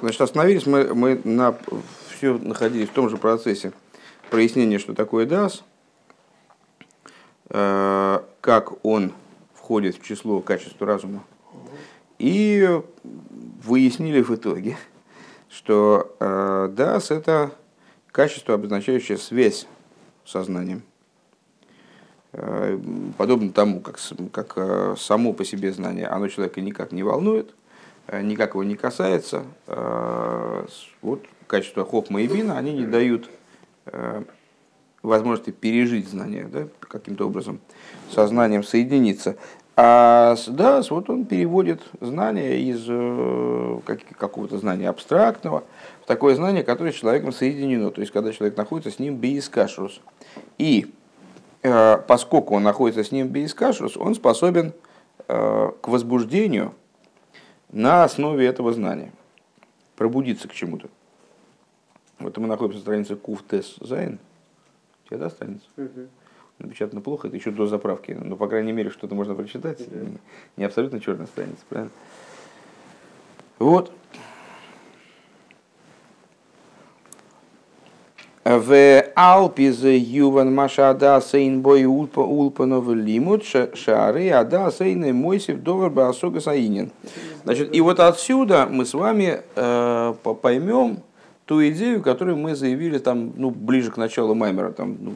Значит, остановились мы, мы на, все находились в том же процессе прояснения, что такое DAS, э, как он входит в число качества разума. И выяснили в итоге, что э, DAS это качество, обозначающее связь с сознанием. Э, подобно тому, как, как э, само по себе знание, оно человека никак не волнует, никак его не касается. Вот качество хохма и бина, они не дают возможности пережить знание, да, каким-то образом сознанием соединиться. А да, вот он переводит знание из какого-то знания абстрактного в такое знание, которое с человеком соединено. То есть, когда человек находится с ним без кашрус. И Э, поскольку он находится с ним без кашус, он способен э, к возбуждению на основе этого знания, пробудиться к чему-то. Вот мы находимся на странице Куфтес Зайн. У тебя да, страница? Угу. Напечатано плохо, это еще до заправки. Но, по крайней мере, что-то можно прочитать. Угу. Не абсолютно черная страница, правильно? Вот. В Алпизе Юван Маша Ада Сейн Бой Улпанов Лимут Шары Ада Сейн Мойсев Довар Басога Саинин. Значит, и вот отсюда мы с вами э, поймем ту идею, которую мы заявили там, ну, ближе к началу Маймера, там, ну,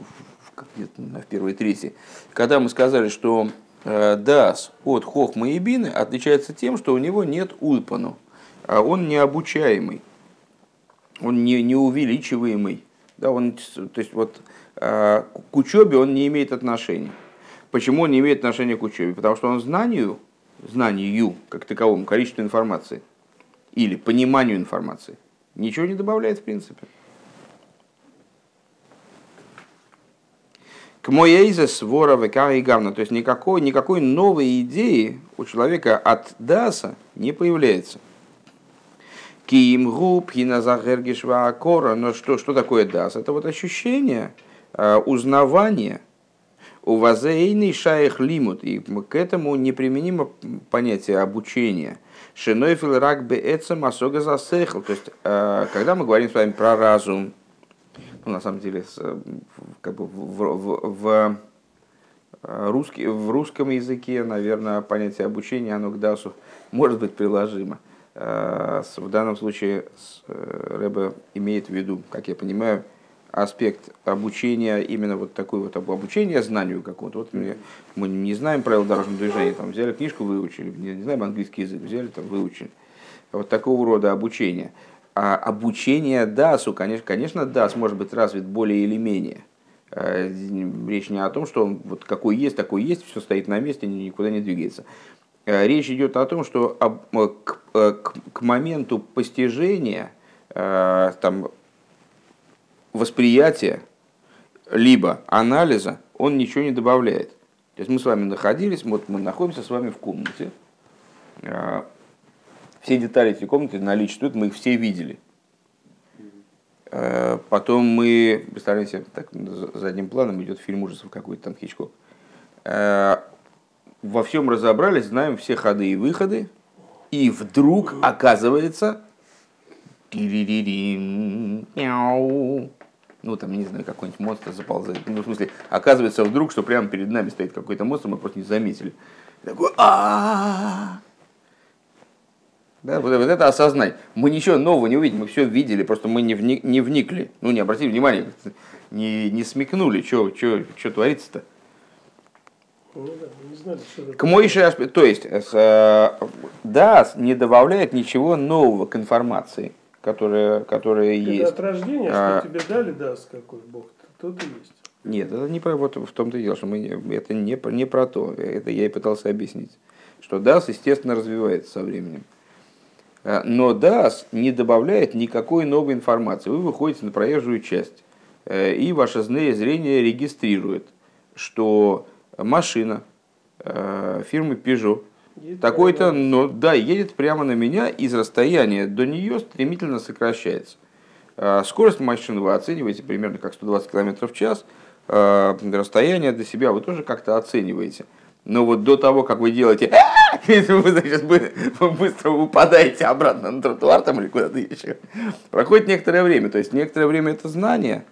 в, в первой трети, когда мы сказали, что э, Дас от Хохма и Бины отличается тем, что у него нет Улпану, а он необучаемый, он не, неувеличиваемый да, он, то есть вот а, к учебе он не имеет отношения. Почему он не имеет отношения к учебе? Потому что он знанию, знанию как таковому, количеству информации или пониманию информации ничего не добавляет в принципе. К моейзе свора и гавна, то есть никакой, никакой новой идеи у человека от даса не появляется. Киим губ, хиназахергишва акора. Но что, что такое дас? Это вот ощущение, э, узнавание, увазейный шаях лимут. И к этому неприменимо понятие обучения. Шинойфил рак беэцем асога засехл. То есть, э, когда мы говорим с вами про разум, ну, на самом деле, как бы в, в, в, русский, в русском языке, наверное, понятие обучения, оно к дасу может быть приложимо. Э, в данном случае э, Рэбе имеет в виду, как я понимаю, аспект обучения, именно вот такой вот обучения знанию какого-то. Вот мы, мы не знаем правил дорожного движения, там взяли книжку, выучили, не, не знаем английский язык, взяли, там выучили. Вот такого рода обучение. А обучение ДАСу, конечно, конечно, ДАС может быть развит более или менее. Э, речь не о том, что он вот какой есть, такой есть, все стоит на месте, никуда не двигается. Э, речь идет о том, что э, э, к, к моменту постижения, там, восприятия, либо анализа, он ничего не добавляет. То есть мы с вами находились, вот мы находимся с вами в комнате. Все детали этой комнаты наличествуют, мы их все видели. Потом мы, представляете, так, задним планом идет фильм ужасов какой-то там Хичкок во всем разобрались, знаем все ходы и выходы, и вдруг оказывается, ну там, не знаю, какой-нибудь монстр заползает. Ну, в смысле, оказывается вдруг, что прямо перед нами стоит какой-то монстр, мы просто не заметили. Такой, а да, вот, вот это осознать. Мы ничего нового не увидим, мы все видели, просто мы не, вник, не вникли, ну не обратили внимания, не, не смекнули, что творится-то. Ну к Мойше, то есть, э, да, не добавляет ничего нового к информации, которая, которая это есть. от рождения, а, что тебе дали даст какой Бог, тот и есть. Нет, это не про вот в том-то и дело, что мы это не, не про то. Это я и пытался объяснить. Что DAS, естественно, развивается со временем. Э, но DAS не добавляет никакой новой информации. Вы выходите на проезжую часть, э, и ваше зрение регистрирует, что машина э, фирмы Peugeot, такой-то, но да, едет прямо на меня, из расстояния до нее стремительно сокращается. Э, скорость машины вы оцениваете примерно как 120 км в час, э, расстояние до себя вы тоже как-то оцениваете. Но вот до того, как вы делаете, вы значит, быстро упадаете обратно на тротуар там или куда-то еще, проходит некоторое время. То есть некоторое время это знание,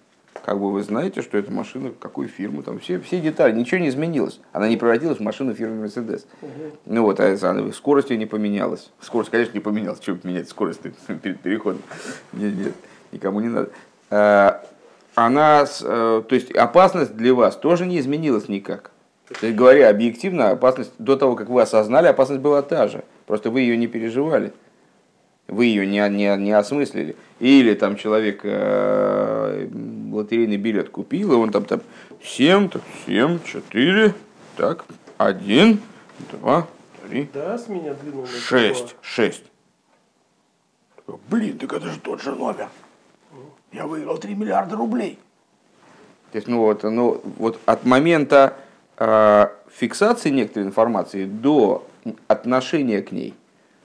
как бы вы знаете, что это машина какой фирмы, там все, все детали, ничего не изменилось. Она не превратилась в машину фирмы Mercedes. Угу. Ну вот, а скорость ее не поменялась. Скорость, конечно, не поменялась. Чего менять скорость перед переходом? Нет, нет, никому не надо. А, она, э, то есть опасность для вас тоже не изменилась никак. То есть, говоря объективно, опасность до того, как вы осознали, опасность была та же. Просто вы ее не переживали. Вы ее не, не, не осмыслили. Или там человек э, лотерейный билет купил, и он там, там 7, так 7, 4, так, 1, 2, 3, да, с меня двинул 6, 6. Блин, так это же тот же номер. Я выиграл 3 миллиарда рублей. То есть, ну вот, ну, вот от момента э, фиксации некоторой информации до отношения к ней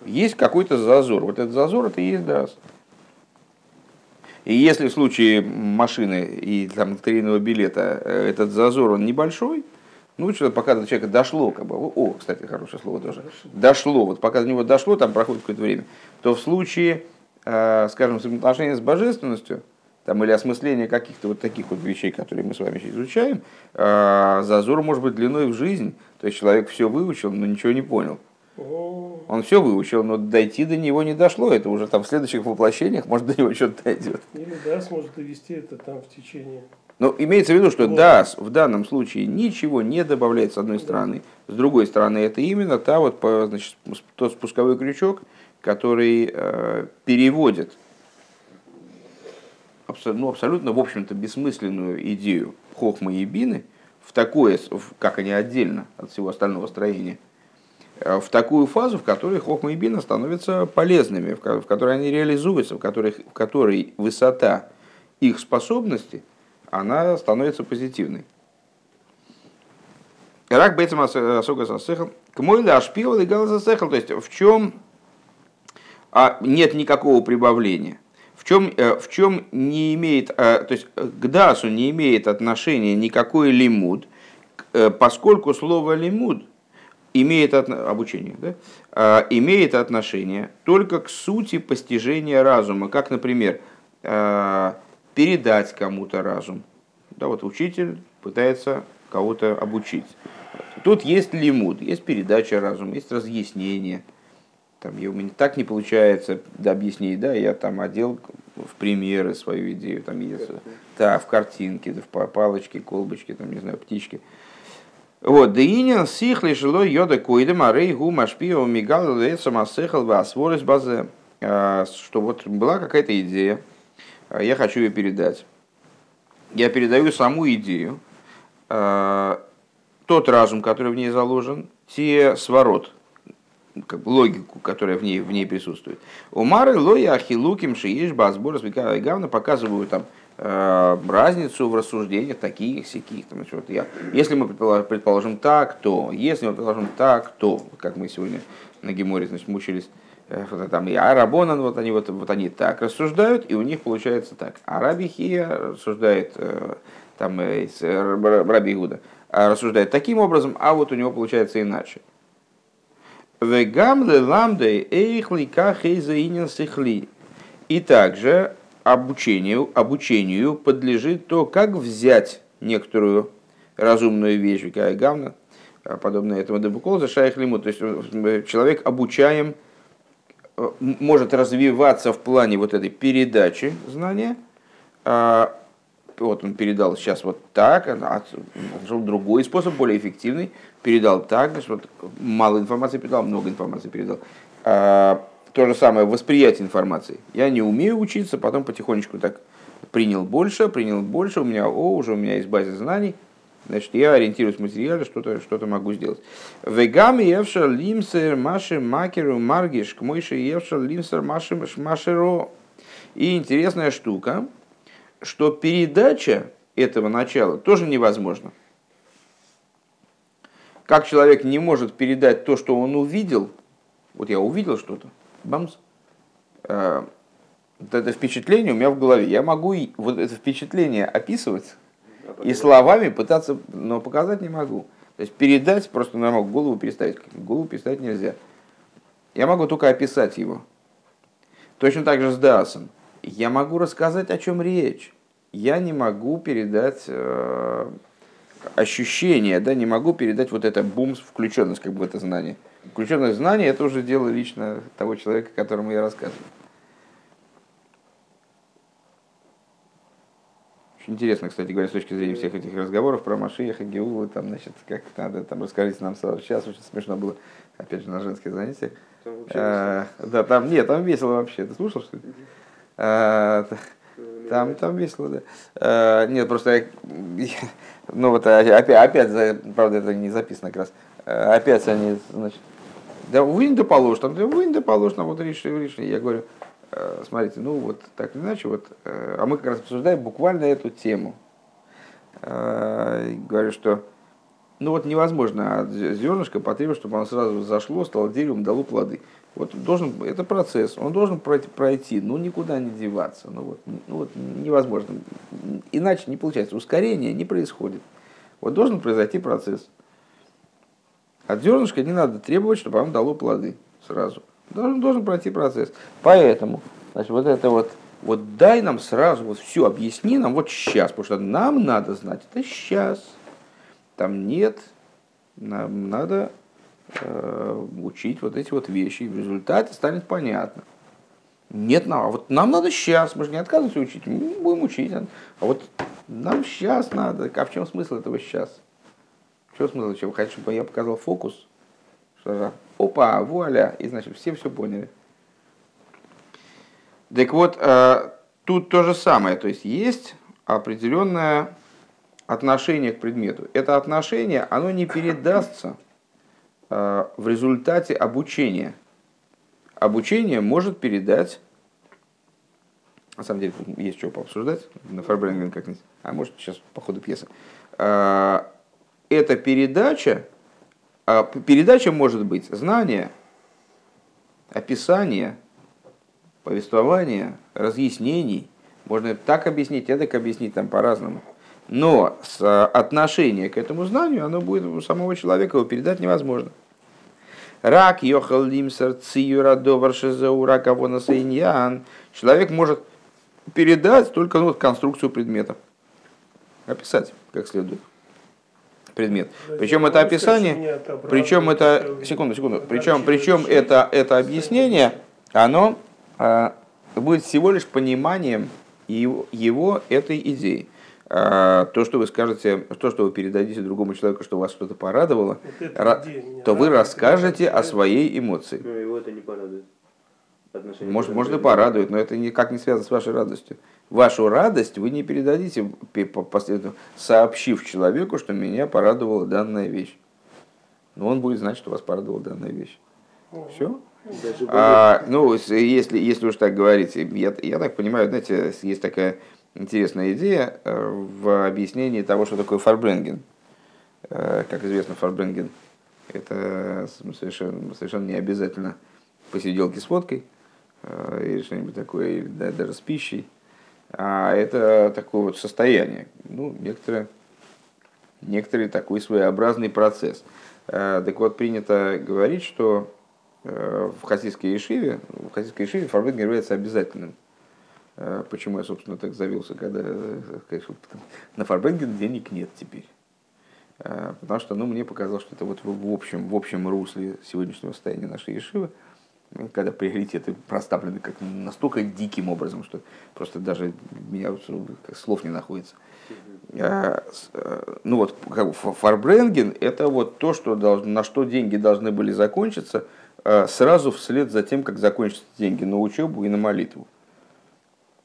есть какой-то зазор. Вот этот зазор это и есть драс. И если в случае машины и там, лотерейного билета э, этот зазор он небольшой, ну, что пока до человека дошло, как бы, о, кстати, хорошее слово тоже, дошло, вот пока до него дошло, там проходит какое-то время, то в случае, э, скажем, взаимоотношения с божественностью, там, или осмысление каких-то вот таких вот вещей, которые мы с вами сейчас изучаем, э, зазор может быть длиной в жизнь. То есть человек все выучил, но ничего не понял. Он все выучил, но дойти до него не дошло. Это уже там в следующих воплощениях, может, до него что-то дойдет. Или да, сможет довести это там в течение. Но имеется в виду, что DAS в данном случае ничего не добавляет с одной стороны. С другой стороны, это именно та вот, значит, тот спусковой крючок, который э, переводит ну, абсолютно, в общем-то, бессмысленную идею хохмы и бины в такое, как они отдельно от всего остального строения, в такую фазу, в которой хохма и бина становятся полезными, в которой они реализуются, в которой, в которой высота их способности, она становится позитивной. Рак бейцем асога сасехал. К мой ляшпил и галаза то есть в чем а нет никакого прибавления чем, э, в чем не имеет, э, то есть к дасу не имеет отношения никакой лимуд, э, поскольку слово лимуд имеет обучение, да, имеет отношение только к сути постижения разума, как, например, передать кому-то разум. Да, вот учитель пытается кого-то обучить. Тут есть лимуд, есть передача разума, есть разъяснение – там, я, у меня так не получается да, объяснить, да, я там одел в примеры свою идею, там есть, да, в картинки, да, в палочки, колбочки, там, не знаю, птички. Вот, да инин сихли жило йода койдем, а рей гу машпио мигал лецом асехал васворис базе. А, что вот была какая-то идея, а, я хочу ее передать. Я передаю саму идею, а, тот разум, который в ней заложен, те сворот, как бы логику, которая в ней, в ней присутствует. Умары лоя ахилуким шииш базбор гавна показывают там разницу в рассуждениях таких, сяких. Там, вот я, если мы предположим так, то, если мы предположим так, то, как мы сегодня на Геморе значит, мучились, э, там и Арабонан, вот они, вот, вот они так рассуждают, и у них получается так. А Раби Хия рассуждает, э, там, э, Раби Игуда, рассуждает таким образом, а вот у него получается иначе. И также обучению, обучению подлежит то, как взять некоторую разумную вещь, какая гамна, подобное этому дебукол, за шайх лиму. То есть э, человек обучаем, э, может развиваться в плане вот этой передачи знания, а, вот он передал сейчас вот так, а нашел другой способ, более эффективный, передал так, значит, вот мало информации передал, много информации передал. То же самое восприятие информации. Я не умею учиться, потом потихонечку так принял больше, принял больше, у меня, о, уже у меня есть база знаний, значит, я ориентируюсь в материале, что-то что могу сделать. Вегами евшер лимсер маши макеру маргиш к мойши евшер лимсер маши машеро. И интересная штука, что передача этого начала тоже невозможна. Как человек не может передать то, что он увидел, вот я увидел что-то, бамс, э, вот это впечатление у меня в голове. Я могу вот это впечатление описывать и словами пытаться, но показать не могу. То есть передать просто могу голову переставить. Голову переставить нельзя. Я могу только описать его. Точно так же с Даасом. Я могу рассказать, о чем речь. Я не могу передать э, ощущение, да, не могу передать вот это бумс, включенность как бы в это знание. Включенность знания это уже дело лично того человека, которому я рассказываю. Очень интересно, кстати говоря, с точки зрения всех этих разговоров про Машиях и Геулы, там, значит, как надо, там, расскажите нам сразу. Сейчас очень смешно было, опять же, на женские занятия. А, да, там, нет, там весело вообще. Ты слушал, что ли? А, там, там весело, да. А, нет, просто, ну вот опять, опять, правда, это не записано как раз. Опять они, значит, да вынь да положь, там, да вынь да положь, там вот решили, решили. Я говорю, Э, смотрите, ну вот так или иначе, вот, э, а мы как раз обсуждаем буквально эту тему. Э, говорю, что ну вот невозможно от зернышка потребовать, чтобы оно сразу зашло, стало деревом, дало плоды. Вот должен, это процесс, он должен пройти, ну никуда не деваться, ну вот, ну вот невозможно. Иначе не получается, ускорение не происходит. Вот должен произойти процесс. От зернышка не надо требовать, чтобы оно дало плоды сразу. Должен, должен пройти процесс. Поэтому, значит, вот это вот, вот дай нам сразу, вот все, объясни нам вот сейчас, потому что нам надо знать это сейчас. Там нет, нам надо э, учить вот эти вот вещи, и в результате станет понятно. Нет, нам, а вот нам надо сейчас, мы же не отказываемся учить, мы будем учить. А вот нам сейчас надо. А в чем смысл этого сейчас? Чем смысл? Чем хотите, чтобы я показал фокус? Что же? опа, вуаля, и значит все все поняли. Так вот, э, тут то же самое, то есть есть определенное отношение к предмету. Это отношение, оно не передастся э, в результате обучения. Обучение может передать, на самом деле есть что пообсуждать, на Фарбренген как-нибудь, а может сейчас по ходу пьесы. Эта передача, а передача может быть знание, описание, повествование, разъяснений. Можно так объяснить, так объяснить там по-разному. Но а, отношение к этому знанию, оно будет у самого человека, его передать невозможно. Рак йохал лимсар циюра доваршезаура кого Человек может передать только ну, конструкцию предмета. Описать как следует предмет. Причем это описание, причем это, секунду, секунду, причем, причем это, это объяснение, оно а, будет всего лишь пониманием его, его этой идеи. А, то, что вы скажете, то, что вы передадите другому человеку, что вас что-то порадовало, вот ра, то вы расскажете о своей эмоции. Но его это не порадует. Может, может и порадует, но это никак не связано с вашей радостью. Вашу радость вы не передадите, сообщив человеку, что меня порадовала данная вещь. Но он будет знать, что вас порадовала данная вещь. Все? А, ну, если, если уж так говорить, я, я так понимаю, знаете, есть такая интересная идея э, в объяснении того, что такое фарбренген. Э, как известно, фарбренген – это совершенно, совершенно не обязательно посиделки с водкой э, или что-нибудь такое, или даже с пищей а это такое вот состояние, ну, некоторое, некоторый такой своеобразный процесс. Э, так вот, принято говорить, что э, в хасидской ешиве, в хасидской ешиве фарбринг является обязательным. Э, почему я, собственно, так завелся, когда конечно, на фарбринге денег нет теперь. Потому что ну, мне показалось, что это вот в общем, в общем русле сегодняшнего состояния нашей ешивы, когда приоритеты проставлены как настолько диким образом, что просто даже меня слов не находится. А, э, ну вот, как фарбренген – это вот то, что должно, на что деньги должны были закончиться э, сразу вслед за тем, как закончатся деньги на учебу и на молитву.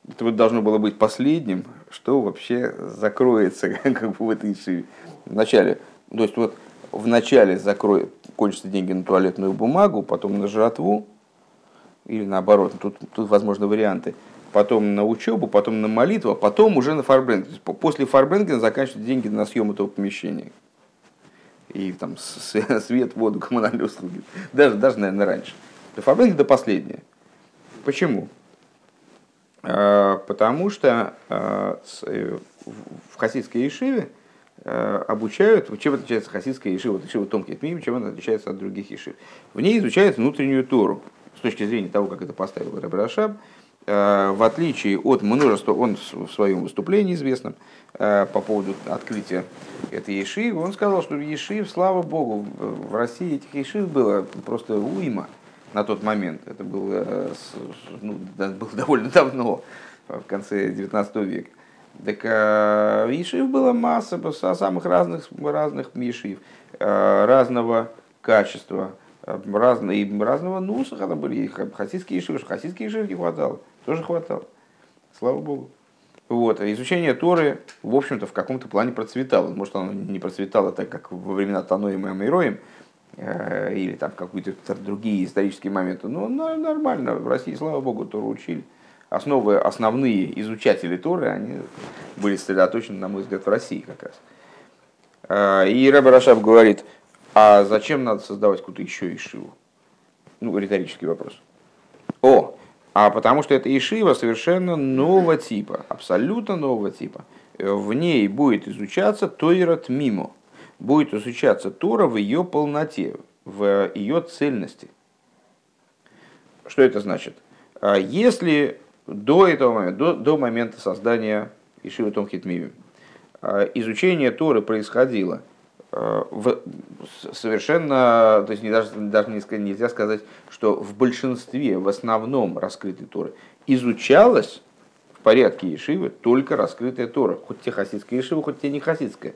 Это вот должно было быть последним, что вообще закроется как бы в этой шиве. Вначале, то есть вот в начале закроет, кончатся деньги на туалетную бумагу, потом на жратву, или наоборот, тут, тут возможны варианты, потом на учебу, потом на молитву, а потом уже на фарбрендинг. После фарбрендинга заканчиваются деньги на съем этого помещения. И там свет, воду, коммунальные услуги. Даже, даже наверное, раньше. Фарбрендинг до последнее. Почему? А, потому что а, э, в хасидской ешиве э, обучают, чем отличается хасидская ешива, вот ешива Том Кетмим, чем она отличается от других ешив. В ней изучают внутреннюю Тору, с точки зрения того, как это поставил Рабрашаб, э, в отличие от множества, он в своем выступлении известном по поводу открытия этой ешивы, он сказал, что ешив, слава богу, в России этих ешив было просто уйма на тот момент. Это было, ну, было довольно давно, в конце XIX века. Так э, ешив была масса самых разных, разных ешив, э, разного качества, э, разного, и разного нусаха там были, хасидские ешивы, хасидские ешивы не хватало, тоже хватало, слава богу. Вот. Изучение Торы, в общем-то, в каком-то плане процветало. Может, оно не процветало так, как во времена Таноима и Амироем, или там какие-то другие исторические моменты. Но нормально, в России, слава богу, Тору учили основы, основные изучатели Торы, они были сосредоточены, на мой взгляд, в России как раз. А, и Рэбе Рашаб говорит, а зачем надо создавать какую-то еще Ишиву? Ну, риторический вопрос. О, а потому что это Ишива совершенно нового типа, абсолютно нового типа. В ней будет изучаться Тойрат Мимо, будет изучаться Тора в ее полноте, в ее цельности. Что это значит? А если до этого момента, до, до момента создания Ишива Том Хитмиви. А, изучение Торы происходило а, в, совершенно, то есть не, даже, даже нельзя сказать, что в большинстве, в основном раскрытой Торы изучалось в порядке Ешивы только раскрытая Тора, хоть те хасидская Ешива, хоть те не хасидская.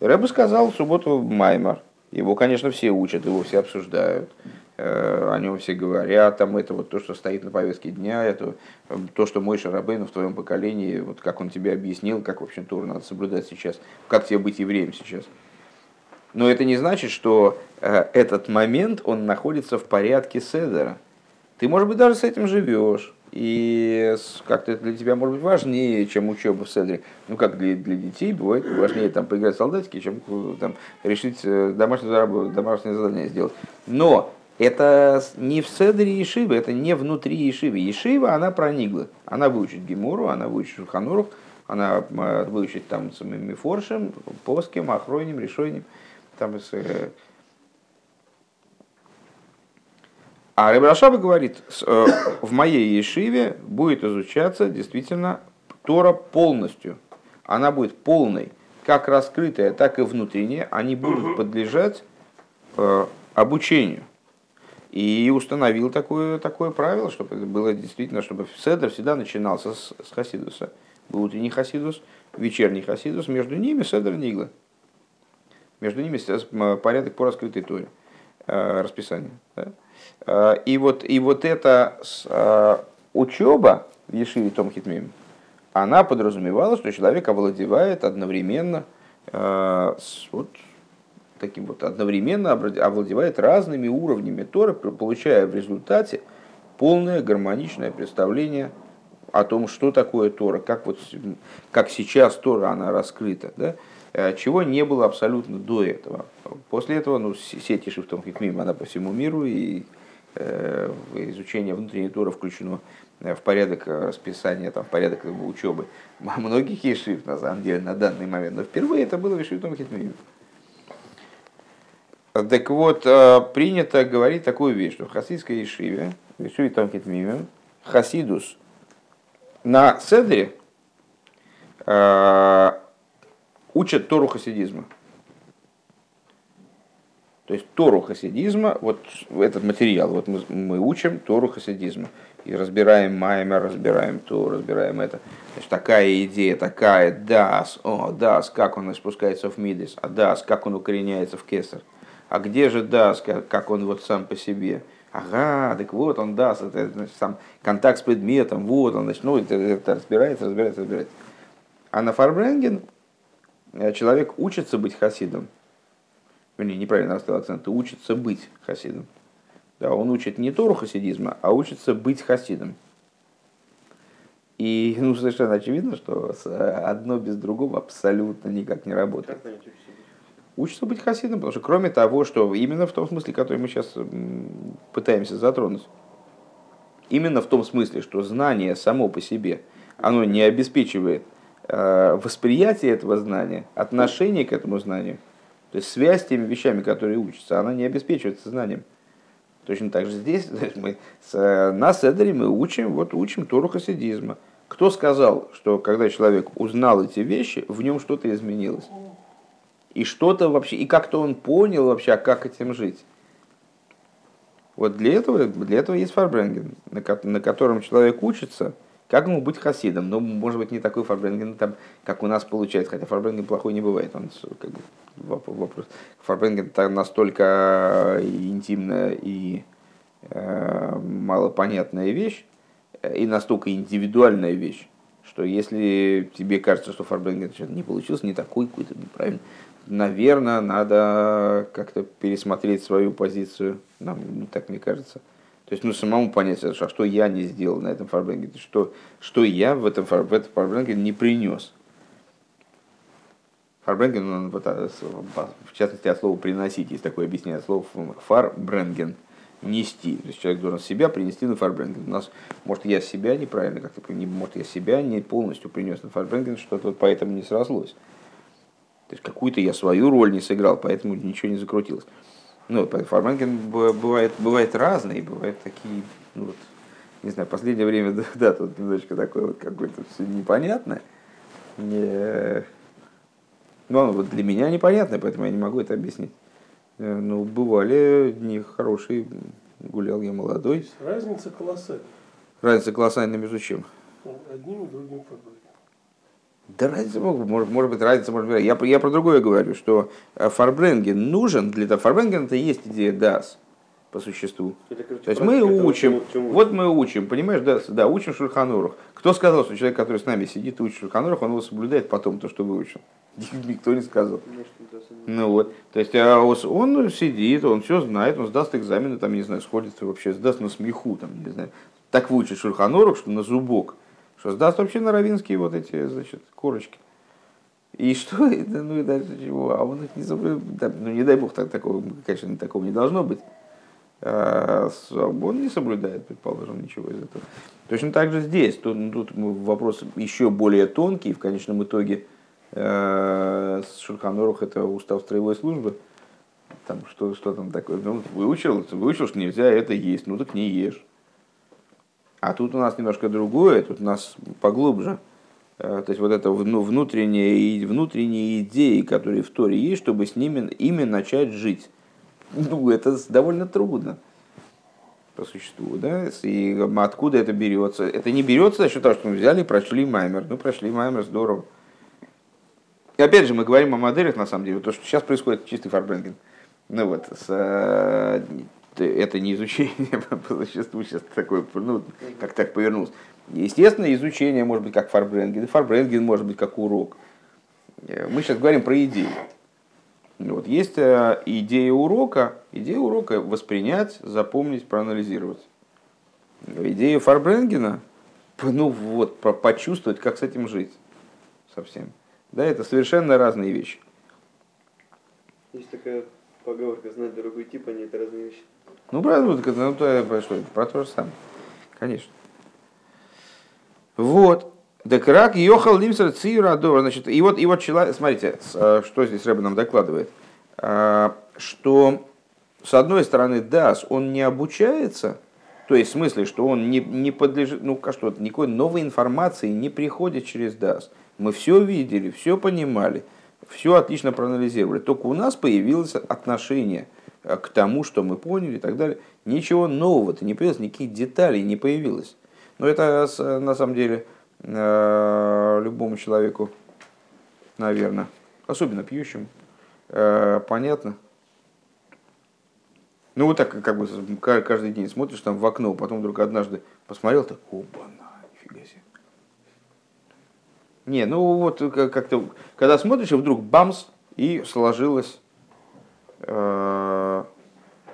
Рэбе сказал в субботу Маймар, его, конечно, все учат, его все обсуждают. Э, о нем все говорят, там это вот то, что стоит на повестке дня, это э, то, что мой Шарабейн в твоем поколении, вот как он тебе объяснил, как, в общем, Тур надо соблюдать сейчас, как тебе быть евреем сейчас. Но это не значит, что э, этот момент, он находится в порядке Седера. Ты, может быть, даже с этим живешь, и как-то это для тебя может быть важнее, чем учеба в Седре. Ну, как для, для детей бывает важнее там, поиграть в солдатики, чем там, решить домашнее, домашнее задание сделать. Но это не в Седре Ешивы, это не внутри Ешивы. Ешива, она проникла. Она выучит Гемору, она выучит Шуханорух, она э, выучит там с Мифоршем, Поским, Ахройним, Решойним. Там с, э, а Ребрашаба говорит, э, в моей Ешиве будет изучаться действительно Тора полностью. Она будет полной, как раскрытая, так и внутренняя. Они будут подлежать обучению. И установил такое, такое правило, чтобы это было действительно, чтобы Седр всегда начинался с, с Хасидуса. Был утренний Хасидус, вечерний Хасидус, между ними Седр Нигла. Между ними порядок по раскрытой торе, э, расписание. Да? Э, и, вот, и вот эта э, учеба в Ешиве Том Хитмим, она подразумевала, что человек овладевает одновременно вот, таким вот одновременно овладевает разными уровнями Торы, получая в результате полное гармоничное представление о том, что такое Тора, как, вот, как сейчас Тора она раскрыта, да? Э, чего не было абсолютно до этого. После этого ну, сеть Ешифтом Хикмим, она по всему миру, и э, изучение внутренней Торы включено э, в порядок расписания, там, в порядок учебы многих ешив, на самом деле, на данный момент. Но впервые это было в Ешифтом Хикмим. Так вот, э, принято говорить такую вещь, что в хасидской ешиве, в ешиве Томкит Мимем, хасидус на седре э, учат Тору хасидизма. То есть Тору хасидизма, вот этот материал, вот мы, мы учим Тору хасидизма. И разбираем Маймер, разбираем то, разбираем это. Значит, такая идея, такая дас, о, дас, как он спускается в мидис, а дас, как он укореняется в кесар а где же даст, как он вот сам по себе? Ага, так вот он даст, это значит, сам контакт с предметом, вот он, значит, ну, это, это разбирается, разбирается, разбирается. А на Фарбренген э, человек учится быть хасидом. Вернее, неправильно расставил акцент, учится быть хасидом. Да, он учит не Тору хасидизма, а учится быть хасидом. И ну, совершенно очевидно, что одно без другого абсолютно никак не работает учится быть хасидом, потому что кроме того, что именно в том смысле, который мы сейчас пытаемся затронуть, именно в том смысле, что знание само по себе, оно не обеспечивает э, восприятие этого знания, отношение к этому знанию, то есть связь с теми вещами, которые учатся, она не обеспечивается знанием. Точно так же здесь мы с, на Седере мы учим, вот учим Тору хасидизма. Кто сказал, что когда человек узнал эти вещи, в нем что-то изменилось? И что-то вообще, и как-то он понял вообще, а как этим жить? Вот для этого, для этого есть фарбренген, на, на котором человек учится, как ему быть хасидом. Но, может быть, не такой фарбренген, там, как у нас получается, хотя фарбренген плохой не бывает. Он, как бы, вопрос. Фарбренген настолько интимная и э, малопонятная вещь, и настолько индивидуальная вещь, что если тебе кажется, что фарбренген не получился, не такой какой-то неправильный, наверное, надо как-то пересмотреть свою позицию. Нам, ну, так мне кажется. То есть, ну, самому понять, а что я не сделал на этом фарбренге, что, что я в этом, в этом фарбренге не принес. Фарбренген, он, вот, а, в частности, от слова «приносить», есть такое объяснение, от слова «фарбренген», нести. То есть человек должен себя принести на фарбренген. У нас, может, я себя неправильно как-то, может, я себя не полностью принес на фарбренген, что-то вот поэтому не срослось. То есть какую-то я свою роль не сыграл, поэтому ничего не закрутилось. Ну, фарбренген бывает, бывает разный, бывают такие, ну, вот, не знаю, последнее время, да, да тут немножечко такое вот какое-то все непонятное. Не... Ну, вот для меня непонятно, поэтому я не могу это объяснить. Э, ну, бывали дни хорошие, гулял я молодой. Разница колоссальная. Разница колоссальная между чем? Одним и другим фарбренген. Да разница, может, может быть, разница, может быть. Я, я про другое говорю, что э, фарбренген нужен для того. Фарбренген это и есть идея DAS по существу. Это, короче, То есть мы учим, чему, вот мы учим, понимаешь, да, да, учим Шульханурах. Кто сказал, что человек, который с нами сидит и учит Шульханурах, он его соблюдает потом то, что выучил? Никто не сказал. Ну вот, то есть а он сидит, он все знает, он сдаст экзамены, там, не знаю, сходится вообще, сдаст на смеху, там, не знаю. Так выучит Шульханурах, что на зубок что сдаст вообще на равинские вот эти, значит, корочки. И что это, ну и дальше чего? А он их не соблюдает. Ну не дай бог, так, такого, конечно, такого не должно быть. А, он не соблюдает, предположим, ничего из этого. Точно так же здесь. Тут, ну, тут вопрос еще более тонкий. В конечном итоге э, Шурханорух это устав строевой службы. Там что, что там такое? Ну, выучил, выучил, что нельзя это есть. Ну так не ешь. А тут у нас немножко другое, тут у нас поглубже. Э, то есть вот это ну, внутренние, внутренние идеи, которые в Торе есть, чтобы с ними ими начать жить. Ну, это довольно трудно по существу, да, и откуда это берется? Это не берется за счет того, что мы взяли и прошли Маймер. Ну, прошли Маймер, здорово. И опять же, мы говорим о моделях, на самом деле, то, что сейчас происходит, чистый фарбренген. Ну вот, с, э, это не изучение по существу сейчас такое, ну, как так повернулось. Естественно, изучение может быть как фарбренген, и фарбренген может быть как урок. Э, мы сейчас говорим про идеи. Вот, есть э, идея урока, идея урока воспринять, запомнить, проанализировать. Идея Фарбренгена, ну вот, почувствовать, как с этим жить совсем. Да, это совершенно разные вещи. Есть такая поговорка, знать дорогой тип, они это разные вещи. Ну, правда, ну, то, что, про то же самое. Конечно. Вот. Декрак Йохал Лимсер Цирадор. Значит, и вот, и вот человек, смотрите, э, что здесь Рэба нам докладывает. Э, что, с одной стороны, Дас, он не обучается, то есть в смысле, что он не, не подлежит, ну, как что, никакой новой информации не приходит через Дас. Мы все видели, все понимали, все отлично проанализировали. Только у нас появилось отношение – к тому, что мы поняли и так далее. Ничего нового-то не появилось, никаких деталей не появилось. Но это на самом деле э, любому человеку, наверное, особенно пьющему, э, понятно. Ну вот так как бы каждый день смотришь там в окно, потом вдруг однажды посмотрел, так, оба, нифига себе. Не, ну вот как-то, когда смотришь, вдруг бамс, и сложилось Э,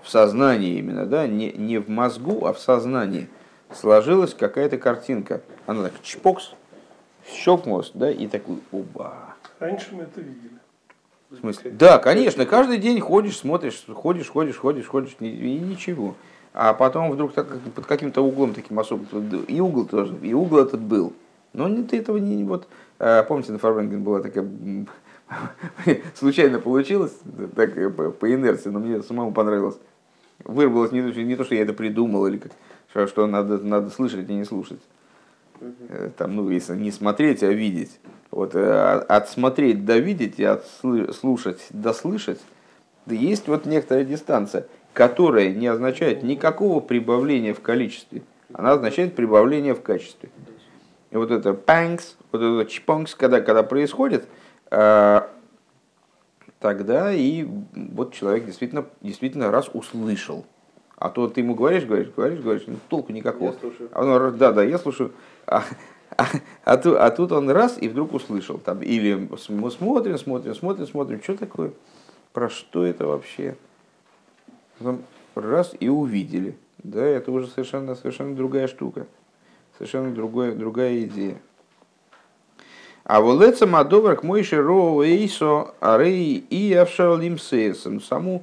в сознании именно, да, не, не в мозгу, а в сознании сложилась какая-то картинка. Она так чпокс, щелкнулась, да, и такой, оба. Раньше мы это видели. В смысле? Да, конечно, каждый день ходишь, смотришь, ходишь, ходишь, ходишь, ходишь, и ничего. А потом вдруг так, под каким-то углом таким особым, и угол тоже, и угол этот был. Но ты этого не, вот, э, помните, на Фарбенген была такая случайно получилось, так э, по инерции, но мне самому понравилось. Вырвалось не, не то, что я это придумал, или как, что, что надо, надо слышать и не слушать. Э, там, ну, если не смотреть, а видеть. Вот, от смотреть до видеть и от слушать до слышать, есть вот некоторая дистанция, которая не означает никакого прибавления в количестве. Она означает прибавление в качестве. И вот это панкс, вот это чпонкс, когда, когда происходит, э, тогда и вот человек действительно, действительно раз услышал. А то ты ему говоришь, говоришь, говоришь, говоришь, ну толку никакого. Я слушаю. А он, да, да, я слушаю. А, а, а, тут, а тут он раз и вдруг услышал. Там, или мы смотрим, смотрим, смотрим, смотрим, что такое, про что это вообще. Потом раз и увидели. Да, это уже совершенно, совершенно другая штука. Совершенно другая, другая идея. А волеца мадовар к мойши роу эйсо арей и авшарлим сейсом. Саму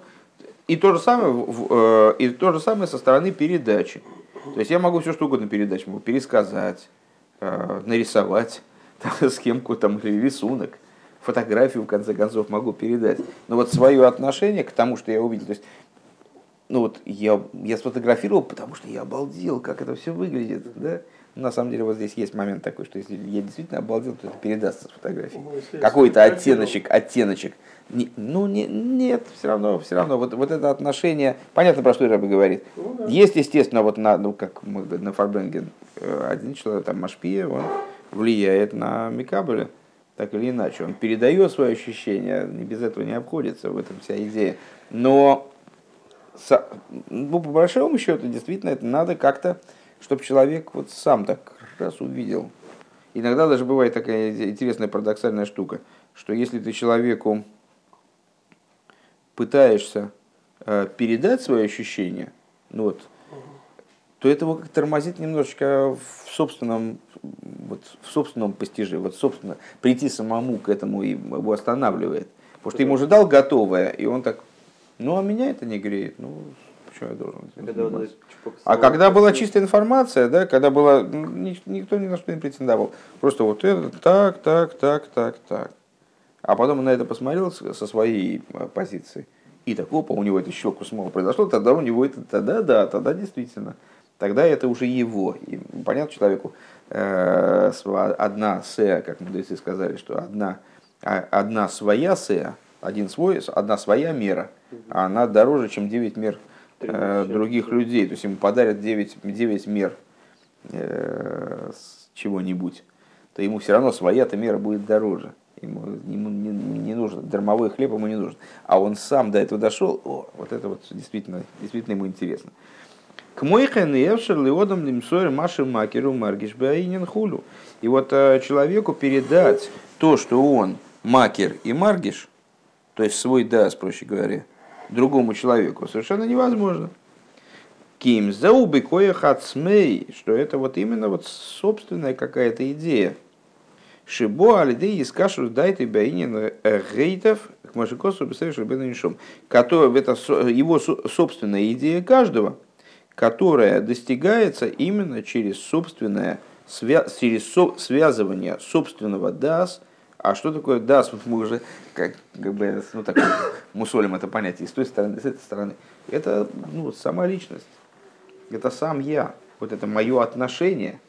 и то же самое, и то же самое со стороны передачи. То есть я могу все что угодно передать, могу пересказать, э, нарисовать схемку там, или рисунок, фотографию в конце концов могу передать. Но вот свое отношение к тому, что я увидел, то есть ну вот я, я сфотографировал, потому что я обалдел, как это все выглядит, да. На самом деле вот здесь есть момент такой, что если я действительно обалдел, то это передастся с фотографией. Какой-то оттеночек, оттеночек. Не, ну не, нет, все равно, все равно. Вот, вот это отношение, понятно, про что Рэбе говорит. Ну, да. Есть, естественно, вот на, ну как мы на Фарбенген, э, один человек, там Машпия, он влияет на Микабеля, так или иначе. Он передает свои ощущения, без этого не обходится, в этом вся идея. Но ну, по большому счету, действительно, это надо как-то, чтобы человек вот сам так раз увидел. Иногда даже бывает такая интересная парадоксальная штука, что если ты человеку пытаешься э, передать свои ощущения, ну вот, то это его как тормозит немножечко в собственном, вот, в собственном постижении, вот, собственно, прийти самому к этому и его останавливает. Потому что ему уже дал готовое, и он так ну, а меня это не греет. Ну, почему я должен этим Когда заниматься? А когда была чистая информация, да, когда была, ну, ни- никто ни на что не претендовал. Просто вот это так, так, так, так, так. А потом он на это посмотрел со своей э, позиции. И так, опа, у него это щелку снова произошло, тогда у него это, тогда да, тогда действительно. Тогда это уже его. И понятно человеку, э, одна сея, как мудрецы сказали, что одна, а- одна своя сея, один свой, одна своя мера, а она дороже, чем 9 мер э, других людей. То есть ему подарят 9, 9 мер э, с чего-нибудь, то ему все равно своя-то мера будет дороже. Ему, ему не, не нужен, дармовой хлеб ему не нужен. А он сам до этого дошел, о, вот это вот действительно, действительно ему интересно. К мойхен леодам лимсор маши макеру маргиш хулю. И вот э, человеку передать то, что он макер и маргиш, то есть свой дас, проще говоря, другому человеку, совершенно невозможно. Ким заубы кое хацмей, что это вот именно вот собственная какая-то идея. Шибо алидей из кашу дайте баинин гейтов к машикосу бесовиш рабенишом. Который это его со- собственная идея каждого, которая достигается именно через собственное через со- связывание собственного дас. А что такое дас? Мы уже как, как бы ну, так, мусолим это понятие и с той стороны, с этой стороны. Это ну, сама личность. Это сам я. Вот это мое отношение.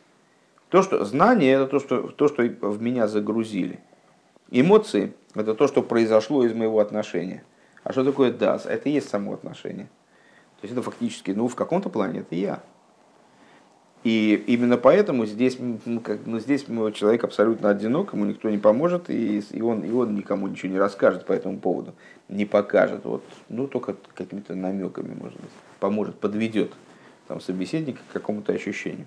То, что знание это то, что, то, что в меня загрузили. Эмоции это то, что произошло из моего отношения. А что такое дас? Это и есть само отношение. То есть это фактически, ну, в каком-то плане это я. И именно поэтому здесь, ну, здесь человек абсолютно одинок, ему никто не поможет, и, и, он, и он никому ничего не расскажет по этому поводу, не покажет, вот, ну, только какими-то намеками, может быть, поможет, подведет там, собеседника к какому-то ощущению.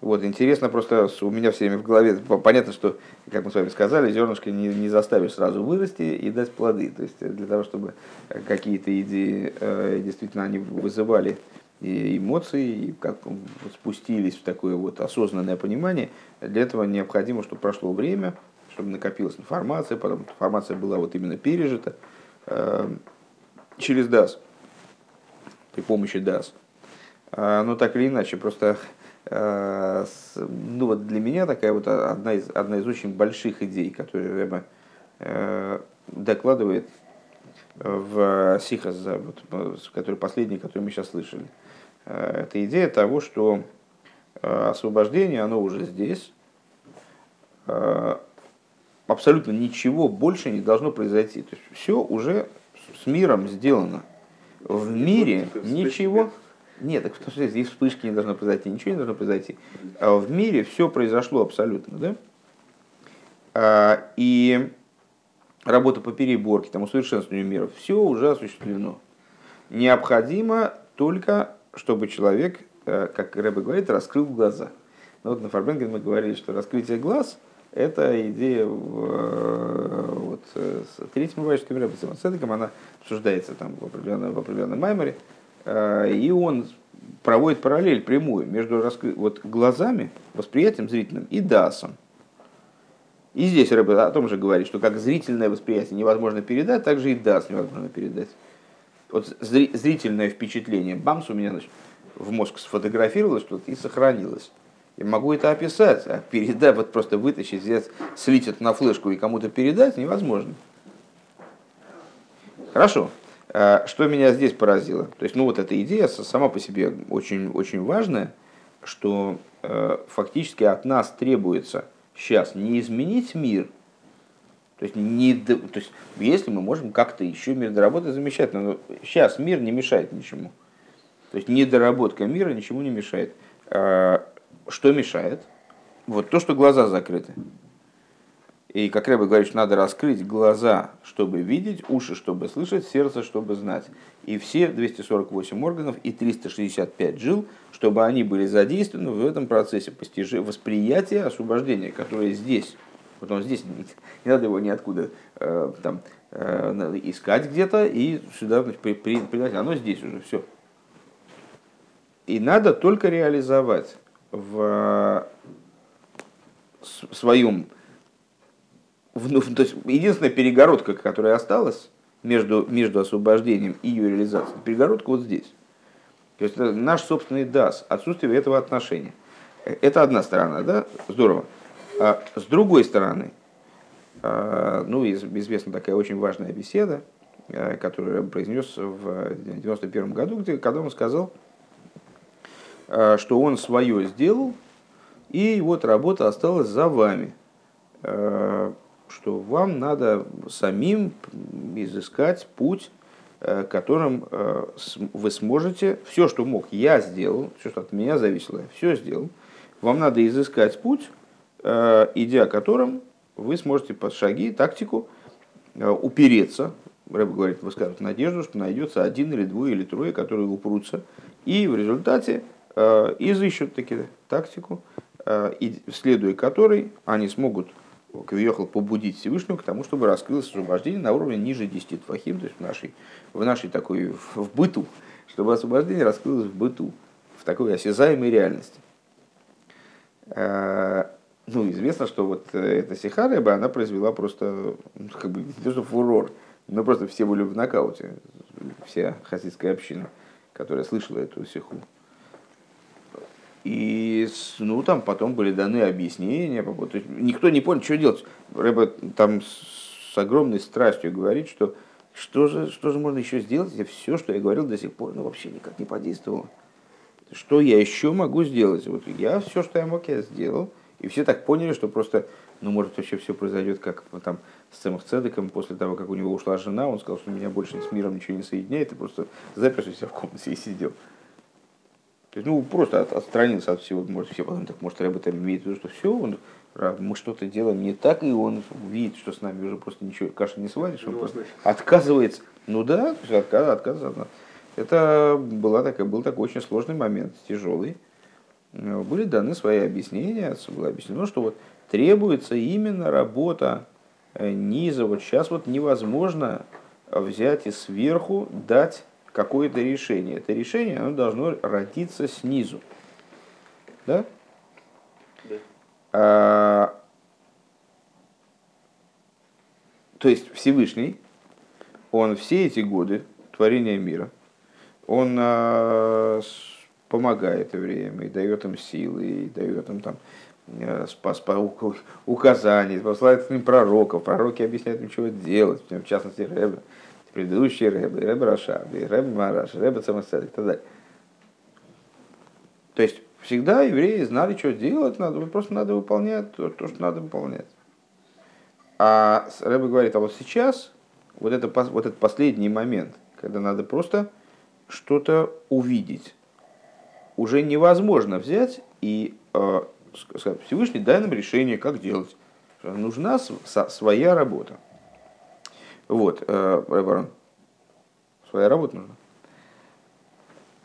Вот, интересно, просто у меня все время в голове, по- понятно, что, как мы с вами сказали, зернышко не, не заставишь сразу вырасти и дать плоды. То есть э, для того, чтобы э, какие-то идеи э, действительно они вызывали и эмоции, и как спустились в такое вот осознанное понимание, для этого необходимо, чтобы прошло время, чтобы накопилась информация, потом информация была вот именно пережита э, через DAS, при помощи DAS. А, Но так или иначе, просто э, ну вот для меня такая вот одна из, одна из очень больших идей, которую Рэба э, докладывает в Сихас, вот, который последний, который мы сейчас слышали. Э, Это идея того, что э, освобождение, оно уже здесь. Э, Абсолютно ничего больше не должно произойти. То есть все уже с миром сделано. В мире ничего... Нет, так в том смысле, и вспышки не должно произойти, ничего не должно произойти. А в мире все произошло абсолютно, да? И работа по переборке, там, усовершенствованию мира, все уже осуществлено. Необходимо только, чтобы человек, э, как Рэбе говорит, раскрыл глаза. Ну, вот на Фарбенген мы говорили, что раскрытие глаз – это идея э, вот, э, с третьим Рубайским Рэбе, с Седеком, она обсуждается там в определенном, в определенном майморе, и он проводит параллель прямую между раскры... вот, глазами, восприятием зрительным и дасом. И здесь Рэбе о том же говорит, что как зрительное восприятие невозможно передать, так же и дас невозможно передать. Вот зри- зрительное впечатление, бамс у меня значит, в мозг сфотографировалось что-то и сохранилось. Я могу это описать, а передать, вот просто вытащить, взять, слить это на флешку и кому-то передать невозможно. Хорошо. А, Что меня здесь поразило? То есть, ну вот эта идея сама по себе очень, очень важная, что э, фактически от нас требуется сейчас не изменить мир, то есть, не, то есть если мы можем как-то еще мир доработать, замечательно, но сейчас мир не мешает ничему. То есть недоработка мира ничему не мешает. А, Что мешает? Вот то, что глаза закрыты. И как Рэбе говорит, надо раскрыть глаза, чтобы видеть, уши, чтобы слышать, сердце, чтобы знать. И все 248 органов и 365 жил, чтобы они были задействованы в этом процессе постижи- восприятия освобождения, которое здесь. Вот он здесь, не, не надо его ниоткуда э, там, э, надо искать где-то и сюда при, при-. Оно здесь уже, все. И надо только реализовать в своем ну, то есть единственная перегородка, которая осталась между, между освобождением и ее реализацией, перегородка вот здесь. То есть это наш собственный дас, отсутствие этого отношения. Э, Это одна сторона, да, здорово. А с другой стороны, а, ну, из- известна такая очень важная беседа, э, которую я произнес в 91 году, где, когда он сказал, э, что он свое сделал, и вот работа осталась за вами. Что вам надо самим изыскать путь, э, которым э, вы сможете, все, что мог, я сделал, все, что от меня зависело, я все сделал. Вам надо изыскать путь, э, идя которым вы сможете под шаги, тактику упереться. Рэб говорит, высказывает надежду, что найдется один или двое или трое, которые упрутся, и в результате изыщут таки тактику, следуя которой они смогут Квиехал побудить Всевышнего к тому, чтобы раскрылось освобождение на уровне ниже 10 твахим, то есть в нашей, в нашей такой, в, быту, чтобы освобождение раскрылось в быту, в такой осязаемой реальности. Э, Ну, известно, что вот э, эта Сихареба, она произвела просто, ну, как бы, не то что фурор, но просто все были в нокауте, вся хасидская община, которая слышала эту сиху. И ну, там потом были даны объяснения. то есть никто не понял, что делать. Рэбе там с огромной страстью говорит, что что же, что же можно еще сделать, если все, что я говорил до сих пор, ну, вообще никак не подействовало. Что я еще могу сделать? Вот я все, что я мог, я сделал. И все так поняли, что просто, ну, может, вообще все произойдет, как там с Цемах Цедеком, после того, как у него ушла жена, он сказал, что меня больше с миром ничего не соединяет, и просто заперся в комнате и сидел. То есть, ну, просто от- отстранился от всего. Может, все потом так, может, Рэбе там имеет в виду, что все, он, мы что-то делаем не так, и он видит, что с нами уже просто ничего, каши не сваришь, он Ну, просто отказывается. Ну да, то есть отказ, отказ. Это была такая, был такой очень сложный момент, тяжелый. Э, Были даны свои объяснения, было объяснено, что вот требуется именно работа э, низа. Вот сейчас вот невозможно взять и сверху дать какое-то решение. Это решение оно должно родиться снизу. Да? Да. А, то есть Всевышний, он все эти годы творения мира, он а, с- помогает евреям и дает им силы, и дает им там э, спас, по, указаний, посылает им пророков, пророки объясняют им, чего делать, в частности, Рэбе, предыдущие Рэбе, Рэбе Рашаб, и Рэбе Мараш, Рэбе Цамасцед и так далее. То есть всегда евреи знали, что делать надо, просто надо выполнять то, то, что надо выполнять. А Рэбе говорит, а вот сейчас, вот, это, вот этот последний момент, когда надо просто что-то увидеть, уже невозможно взять и э, ск- сказать, Всевышний, дай нам решение, как делать. Нужна своя работа. Вот, э, Рэбе Арон, своя работа нужна.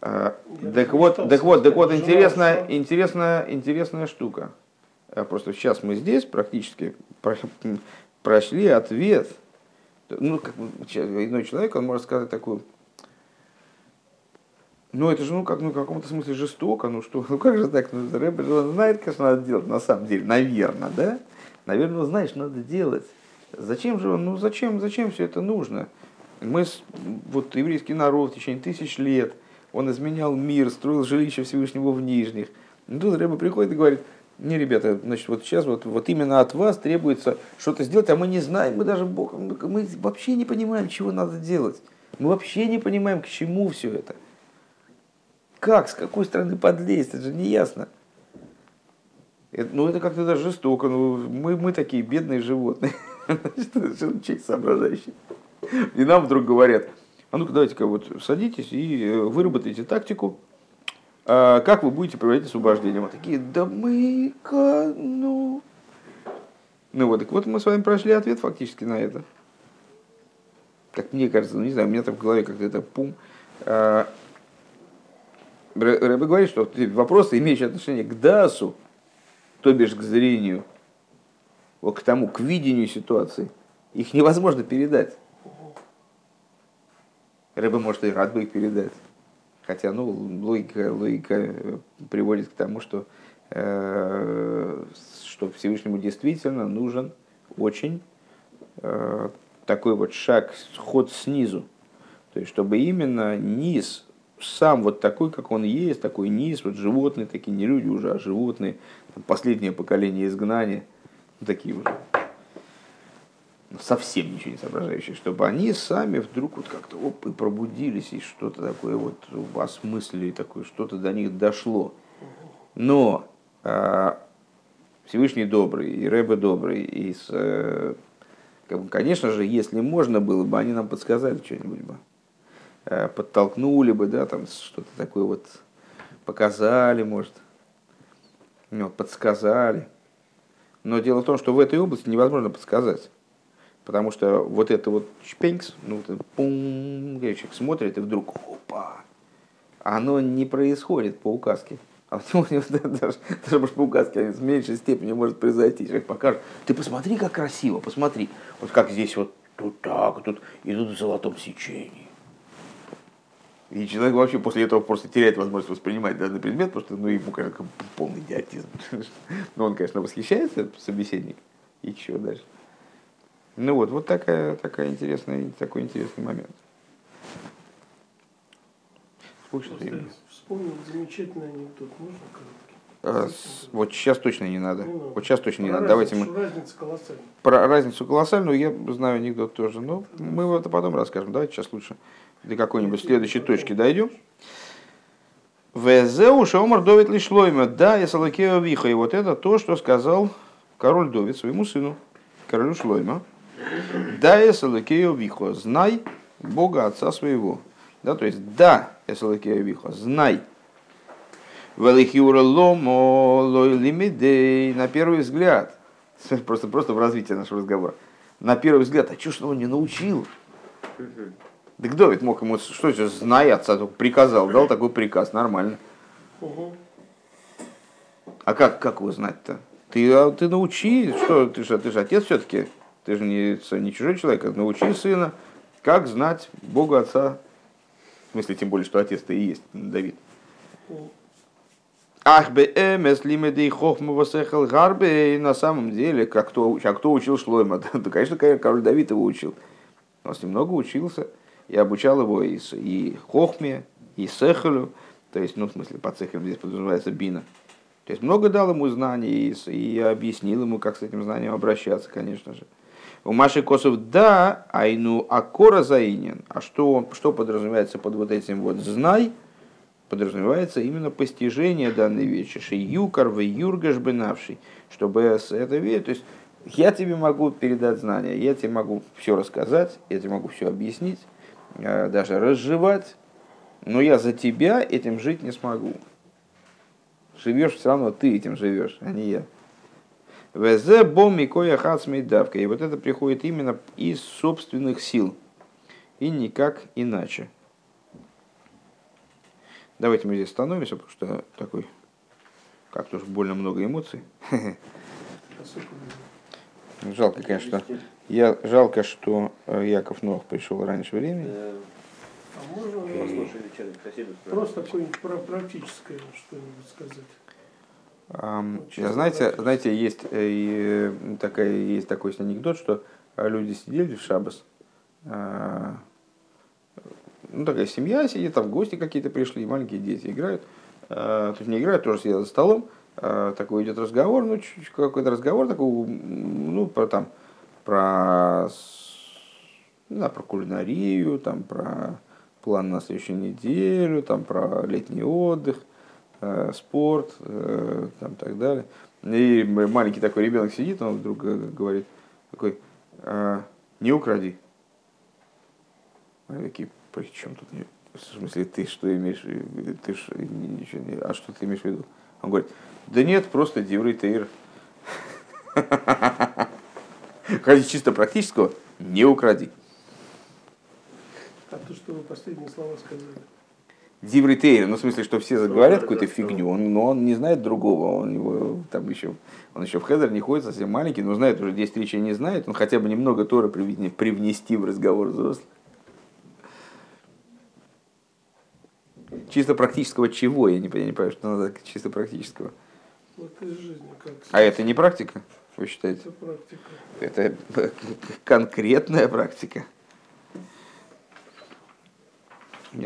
Я Так вот, так вот, так вот, интересная, интересная, интересная штука. А Просто сейчас мы здесь практически прошли ответ. Ну, как иной человек, он может сказать такую, ну, это же, ну, как, ну, в каком-то смысле жестоко, ну, что, ну, как же так, ну, рэпер же он знает, конечно, надо делать, на самом деле, наверное, да? Наверное, он знает, что надо делать. Зачем же ну, зачем, зачем все это нужно? Мы, вот, еврейский народ в течение тысяч лет, он изменял мир, строил жилище Всевышнего в Нижних. Ну, тут Рэба приходит и говорит, не, ребята, значит, вот сейчас вот, вот именно от вас требуется что-то сделать, а мы не знаем, мы даже Бог, мы вообще не понимаем, чего надо делать. Мы вообще не понимаем, к чему все это. Как, с какой стороны подлезть, это же не ясно. Это, ну, это как-то даже жестоко. Ну, мы, мы такие бедные животные. Человек соображающий. И нам вдруг говорят, а ну-ка давайте-ка вот садитесь и э, выработайте тактику, а, как вы будете проводить освобождение. Мы такие, да мы-ка, ну... Ну вот, так вот мы с вами прошли ответ фактически на это. Как мне кажется, ну не знаю, у меня там в голове как-то это пум. А, Рэбе говорит, что вопросы, имеющие отношение к дасу, то бишь к зрению, к тому, к видению ситуации, их невозможно передать. Рэбе, может, и рад бы их передать. Хотя, ну, логика, логика приводит к тому, что, э, что Всевышнему действительно нужен очень э, такой вот шаг, ход снизу. То есть, чтобы именно низ, сам вот такой, как он есть, такой низ, вот животные, такие не люди уже, а животные, последнее поколение изгнания, такие уже ну, совсем ничего не соображающие, чтобы они сами вдруг вот как-то оп, и пробудились, и что-то такое вот осмыслили, такое, что-то до них дошло. Но а, Всевышний добрый, и Рэбе добрый, и, с, э, как бы, конечно же, если можно было бы, они нам подсказали что-нибудь бы, Э, подтолкнули бы, да, там что-то такое вот показали, может, ну, подсказали. Но дело в том, что в этой области невозможно подсказать. Потому что вот это вот шпенькс, ну, пум, человек смотрит, и вдруг, опа, оно не происходит по указке. А вот у него даже, даже может, по указке в меньшей степени может произойти. Человек покажет, ты посмотри, как красиво, посмотри. Вот как здесь вот тут так, тут идут в золотом сечении. И человек вообще после этого просто теряет возможность воспринимать данный предмет, потому что ну, ему кажется полный идиотизм. Но он, конечно, восхищается, собеседник. И чего дальше? Ну вот, вот такая, такая интересная, такой интересный момент. Сколько времени? Вспомнил замечательный анекдот. Можно короткий? А, вот сейчас точно не надо. Не надо. Вот сейчас точно не Про надо. Давайте мы Разница колоссальная. про разницу колоссальную я знаю анекдот тоже. Но мы это потом расскажем. Давайте сейчас лучше до какой-нибудь следующей точки дойдем. Везеу шаумар Довид лишлойма, да, я салакео виха. И вот это то, что сказал король Довид своему сыну, королю Шлойма. Да, я салакео вихо, знай Бога Отца своего. Да, то есть, да, я салакео вихо, знай. Велихиура ломо лой лимидей, на первый взгляд, просто, просто в развитии нашего разговора, на первый взгляд, а что ж он не научил? Да кто ведь мог ему, что же, зная отца, только приказал, дал такой приказ, нормально. Угу. А как, как его знать-то? Ты, а, ты научи, что ты же, ты же отец все-таки, ты же не, не чужой человек, а научи сына, как знать Бога Отца. В смысле, тем более, что отец-то и есть Давид. Ах бы эмес лимеды хохма восехал гарбе, и на самом деле, как кто, а кто учил Шлойма? Да, конечно, король Давид его учил. Он с ним много учился и обучал его и, и хохме, и сехалю. То есть, ну, в смысле, под цехом здесь подразумевается бина. То есть, много дал ему знаний и, и объяснил ему, как с этим знанием обращаться, конечно же. У Маши Косов да, айну акора заинен. А что, что подразумевается под вот этим вот знай? Подразумевается именно постижение данной вещи. Шиюкар в юргаш бенавший. Чтобы с этой вещи, то есть я тебе могу передать знания, я тебе могу все рассказать, я тебе могу все объяснить, даже разжевать, но я за тебя этим жить не смогу. Живешь все равно, ты этим живешь, а не я. ВЗ бом микоя хацмей давка. И вот это приходит именно из собственных сил. И никак иначе. Давайте мы здесь остановимся, потому что такой, как-то уж больно много эмоций. Жалко, конечно. Я, жалко, что э, Яков Нох пришел раньше времени. Э, А можно просто какое-нибудь про практическое что-нибудь сказать? Ам, Чисто я, знаете, знаете, есть, э, и, э, такая, есть такой анекдот, что э, люди сидели в Шабас, а, ну, такая семья сидит, там гости какие-то пришли, маленькие дети играют. То есть не играют, тоже сидят за столом. А, Такой идет разговор, ну, чуть-чуть какой-то разговор такой, ну, про там, про, знаю, про кулинарию, там, про план на следующую неделю, там, про летний отдых, э, спорт, э, там, так далее. И маленький такой ребенок сидит, он вдруг э, говорит, такой, «А, не укради. Они такие, при чем тут? В смысле, ты что имеешь? Ты ж ничего не... А что ты имеешь в виду? Он говорит, да нет, просто Диврей Тейр. Ради чисто практического, не укради. А то, что вы последние слова сказали. Диврей Тейр, ну в смысле, что все заговорят какую-то фигню, он, но он не знает другого, он его там еще, он еще в Хедер не ходит, совсем маленький, но знает уже 10 речей не знает, он хотя бы немного привне- привнести в разговор взрослых. Чисто практического чего? Я не, понимаю, не понимаю, что надо чисто практического. Вот из жизни как. А это не практика, вы считаете? Это практика. Это конкретная практика.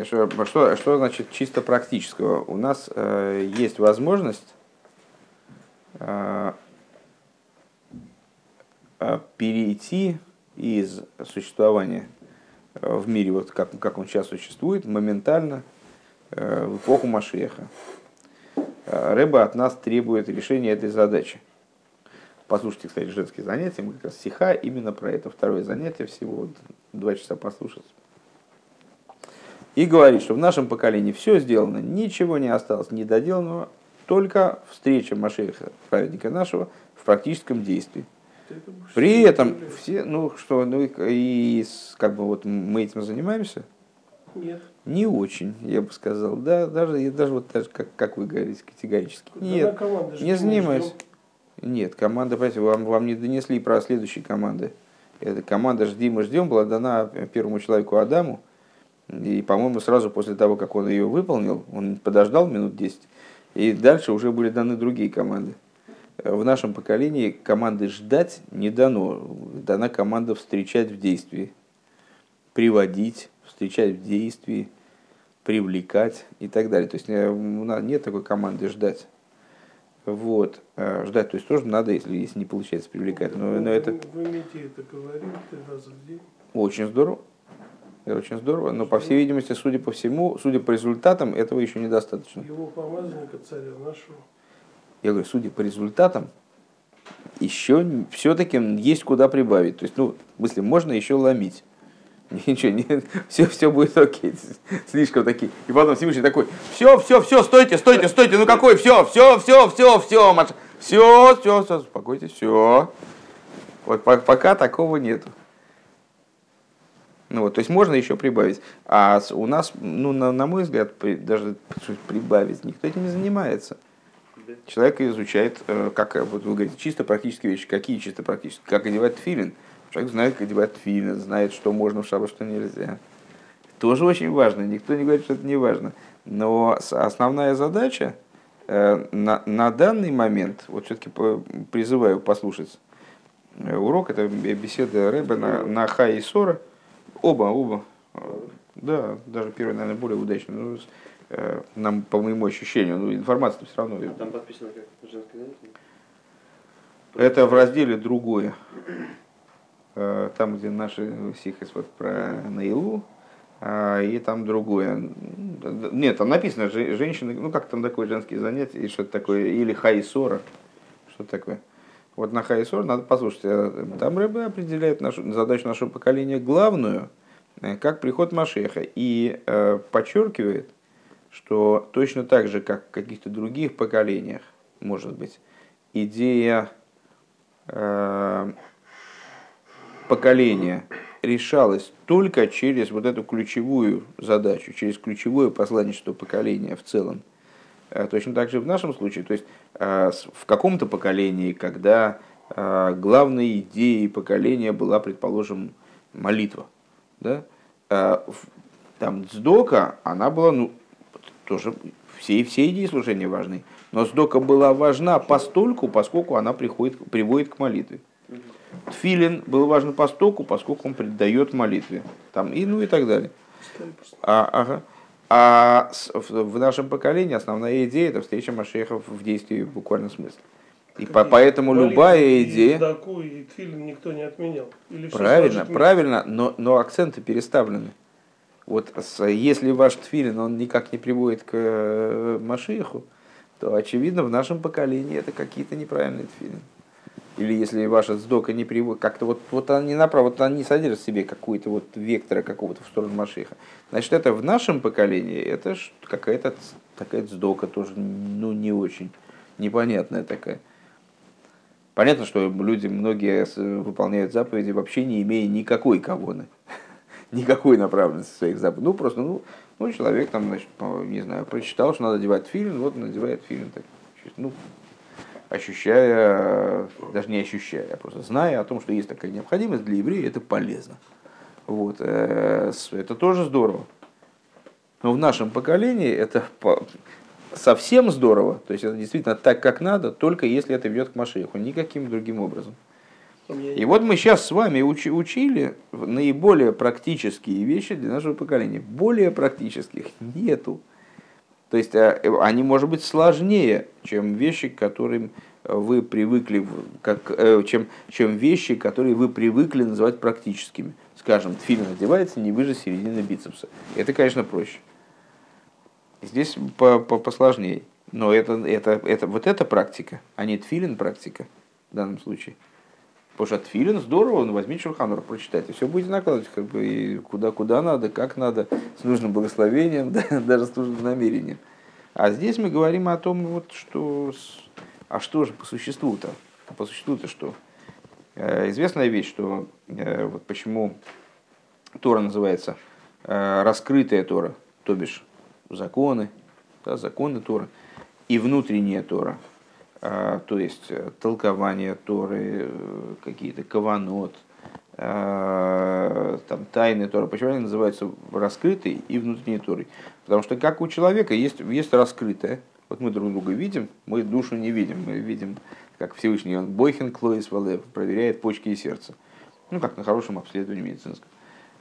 Что, что, что значит чисто практического? У нас э, есть возможность э, э, перейти из существования э, в мире, вот как, как он сейчас существует, моментально э, в эпоху Машеха. Э, Рэба от нас требует решения этой задачи. Послушайте, кстати, женские занятия, мы как раз стиха именно про это второе занятие, всего два часа послушать. И говорит, что в нашем поколении все сделано, ничего не осталось недоделанного, только встреча Машеха, праведника нашего, в практическом действии. При этом все, ну что, ну и, как бы вот мы этим занимаемся, Нет. не очень, я бы сказал, да, даже, даже вот даже как, как вы говорите, категорически. Нет, не занимаюсь. Нет, команда, понимаете, вам, вам не донесли про следующие команды. Эта команда «Жди, мы ждем» была дана первому человеку Адаму. И, по-моему, сразу после того, как он ее выполнил, он подождал минут 10, и дальше уже были даны другие команды. В нашем поколении команды «ждать» не дано. Дана команда «встречать в действии», «приводить», «встречать в действии», «привлекать» и так далее. То есть э, нет такой команды «ждать». Вот. Э, Ждать, то есть тоже надо, если, если не получается привлекать. Но, но это вы имеете это говорили три раза в день. очень здорово. Это очень здорово. Но, по всей видимости, судя по всему, судя по результатам, этого еще недостаточно. Его помазанника царя нашего. Я говорю, судя по результатам, еще все-таки есть куда прибавить. То есть, ну, в смысле, можно еще ломить. Ничего, нет, все, все будет окей. Слишком такие. И потом Всевышний такой, все, все, все, стойте, стойте, стойте, ну какой, все, все, все, все, все, Маш... все, все, все, успокойтесь, все. Вот пока такого нету. Ну вот, то есть можно еще прибавить. А у нас, ну, на, на мой взгляд, при, даже прибавить никто этим не занимается. Человек изучает, э, как вот вы говорите, чисто практические вещи. Какие чисто практические? Как одевать филин? Человек знает, как одевать филин, знает, что можно в шаббат, что нельзя. Тоже очень важно. Никто не говорит, что это не важно. Но основная задача э, на, на данный момент, вот все-таки призываю послушать э, урок, это беседа Рэба на, на Хай и Сора. Оба, оба. Э, Да, даже первый, наверное, более удачный. Ну, э, нам, по моему ощущению, ну, информация все равно. А там подписано как женское? Это в разделе другое. Э, Там, где наши сихас вот про Наилу, а, и там другое. Нет, там написано же- женщины, ну как там такое женские занятия, и что-то такое, или хайсора, что такое. Вот на хайсор надо послушать. э, Там рыбы определяет нашу, задачу нашего поколения главную, э, как приход Машеха, и подчеркивает, что точно так же, как в каких-то других поколениях, может быть, идея э, поколения решалась только через вот эту ключевую задачу, через ключевое посланничество поколения в целом. Э, Точно так же в нашем случае, то есть с- в каком-то поколении, когда э, главной идеей поколения была, предположим, молитва, да, там Дздока, она была, ну, тоже все, все идеи служения важны, но Сдока была важна постольку, поскольку она приходит, приводит к молитве. Тфилин был важен постольку, поскольку он предает молитве. Там, и ну и так далее. А, ага. А в, нашем поколении основная идея это встреча Машехов в действии в буквальном смысле. И по- поэтому любая идея... Даку и Тфилин никто не отменял. Или Правильно, правильно, но, но акценты переставлены. Вот если ваш тфилин, он никак не приводит к э, Машиху, то очевидно в нашем поколении это какие-то неправильные тфилин. Или если ваша сдока не приводит, как-то вот, вот она не направо, вот она не содержит в себе какой-то вот вектора какого-то в сторону Машиха. Значит, это в нашем поколении, это какая-то такая сдока тоже, ну, не очень непонятная такая. Понятно, что люди, многие выполняют заповеди, вообще не имея никакой кавоны, никакой направленности своих заповедей. Ну, просто, ну, ну, человек там, значит, не знаю, прочитал, что надо одевать филин, вот надевает филин. Так, ну, ощущая, даже не ощущая, а просто зная о том, что есть такая необходимость для еврея, это полезно. Вот, э, это тоже здорово. Но в нашем поколении это совсем здорово, то есть это действительно так, как надо, только если это ведет к Машеху, никаким другим образом. И вот мы сейчас с вами учи- учили наиболее практические вещи для нашего поколения. Более практических нету. То есть э, они, может быть, сложнее, чем вещи, к которым вы привыкли, как, э, чем, чем вещи, которые вы привыкли называть практическими. Скажем, тфилин одевается не выше середины бицепса. Это, конечно, проще. Здесь по, посложнее. Но это, это, это, вот эта практика, а не тфилин практика в данном случае. Потому что тфилин здорово, ну возьмите Шурханур, прочитайте, все будете накладывать, как бы, и куда, куда надо, как надо, с нужным благословением, да, даже с нужным намерением. А здесь мы говорим о том, вот, что, а что же по существу-то? По существу-то что? Э, Известная вещь, что э, вот почему Тора называется э, раскрытая Тора, то бишь законы, да, законы Тора, и внутренняя Тора, то есть э, толкование Торы, э, какие-то каванот, а, там, тайны Торы. Почему они называются раскрытой и внутренней Торой? Потому что как у человека есть, есть раскрытое, вот мы друг друга видим, мы душу не видим, мы видим, как Всевышний, он бойхен клоис валев, проверяет почки и сердце. Ну, как на хорошем обследовании медицинском.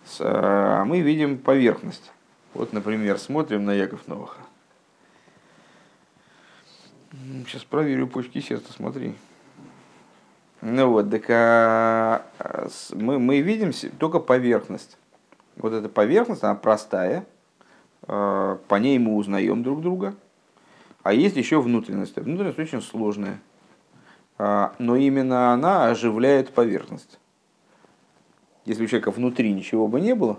С, а мы видим поверхность. Вот, например, смотрим на Яков Новаха. Сейчас проверю почки сердца, смотри. Ну вот, так а, а, мы, мы видим только поверхность. Вот эта поверхность, она простая, а, по ней мы узнаем друг друга. А есть еще внутренность. Внутренность очень сложная. А, Но именно она оживляет поверхность. Если у человека внутри ничего бы не было,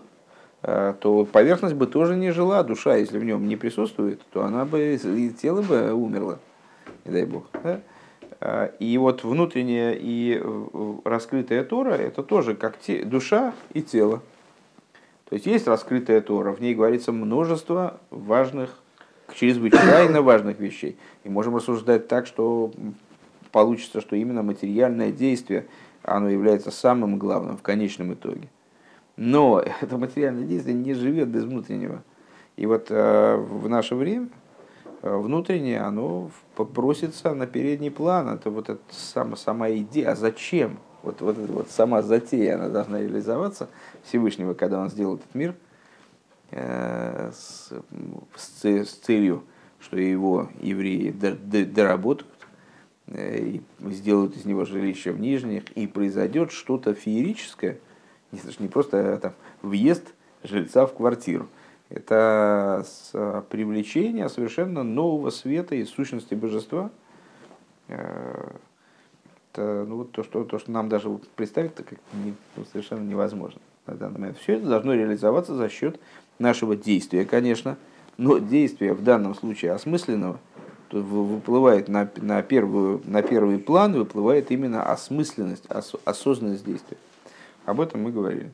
то поверхность бы тоже не жила, душа, если в нем не присутствует, то она бы, и тело бы умерло, не дай бог. да? А, И вот внутренняя и раскрытая Тора, это тоже как те- душа и тело. То есть есть раскрытая Тора, в ней говорится множество важных, чрезвычайно важных вещей. И можем рассуждать так, что получится, что именно материальное действие, оно является самым главным в конечном итоге. Но это материальное действие не живет без внутреннего. И вот э, в наше время внутреннее, оно просится на передний план. Это вот эта сама, сама идея, а зачем? Вот, вот вот сама затея, она должна реализоваться Всевышнего, когда он сделал этот мир. э, с, с, с целью, что его евреи доработают э, и сделают из него жилище в нижних, и произойдет что-то феерическое, это не просто там, въезд жильца в квартиру, это привлечение совершенно нового света и сущности божества. Это ну, вот то, что, то, что нам даже представить как не, ну, совершенно невозможно на данный момент. Все это должно реализоваться за счет нашего действия, конечно, но действие в данном случае осмысленного выплывает на, на, первую, на первый план, выплывает именно осмысленность, ос, осознанность действия. Об этом мы говорили.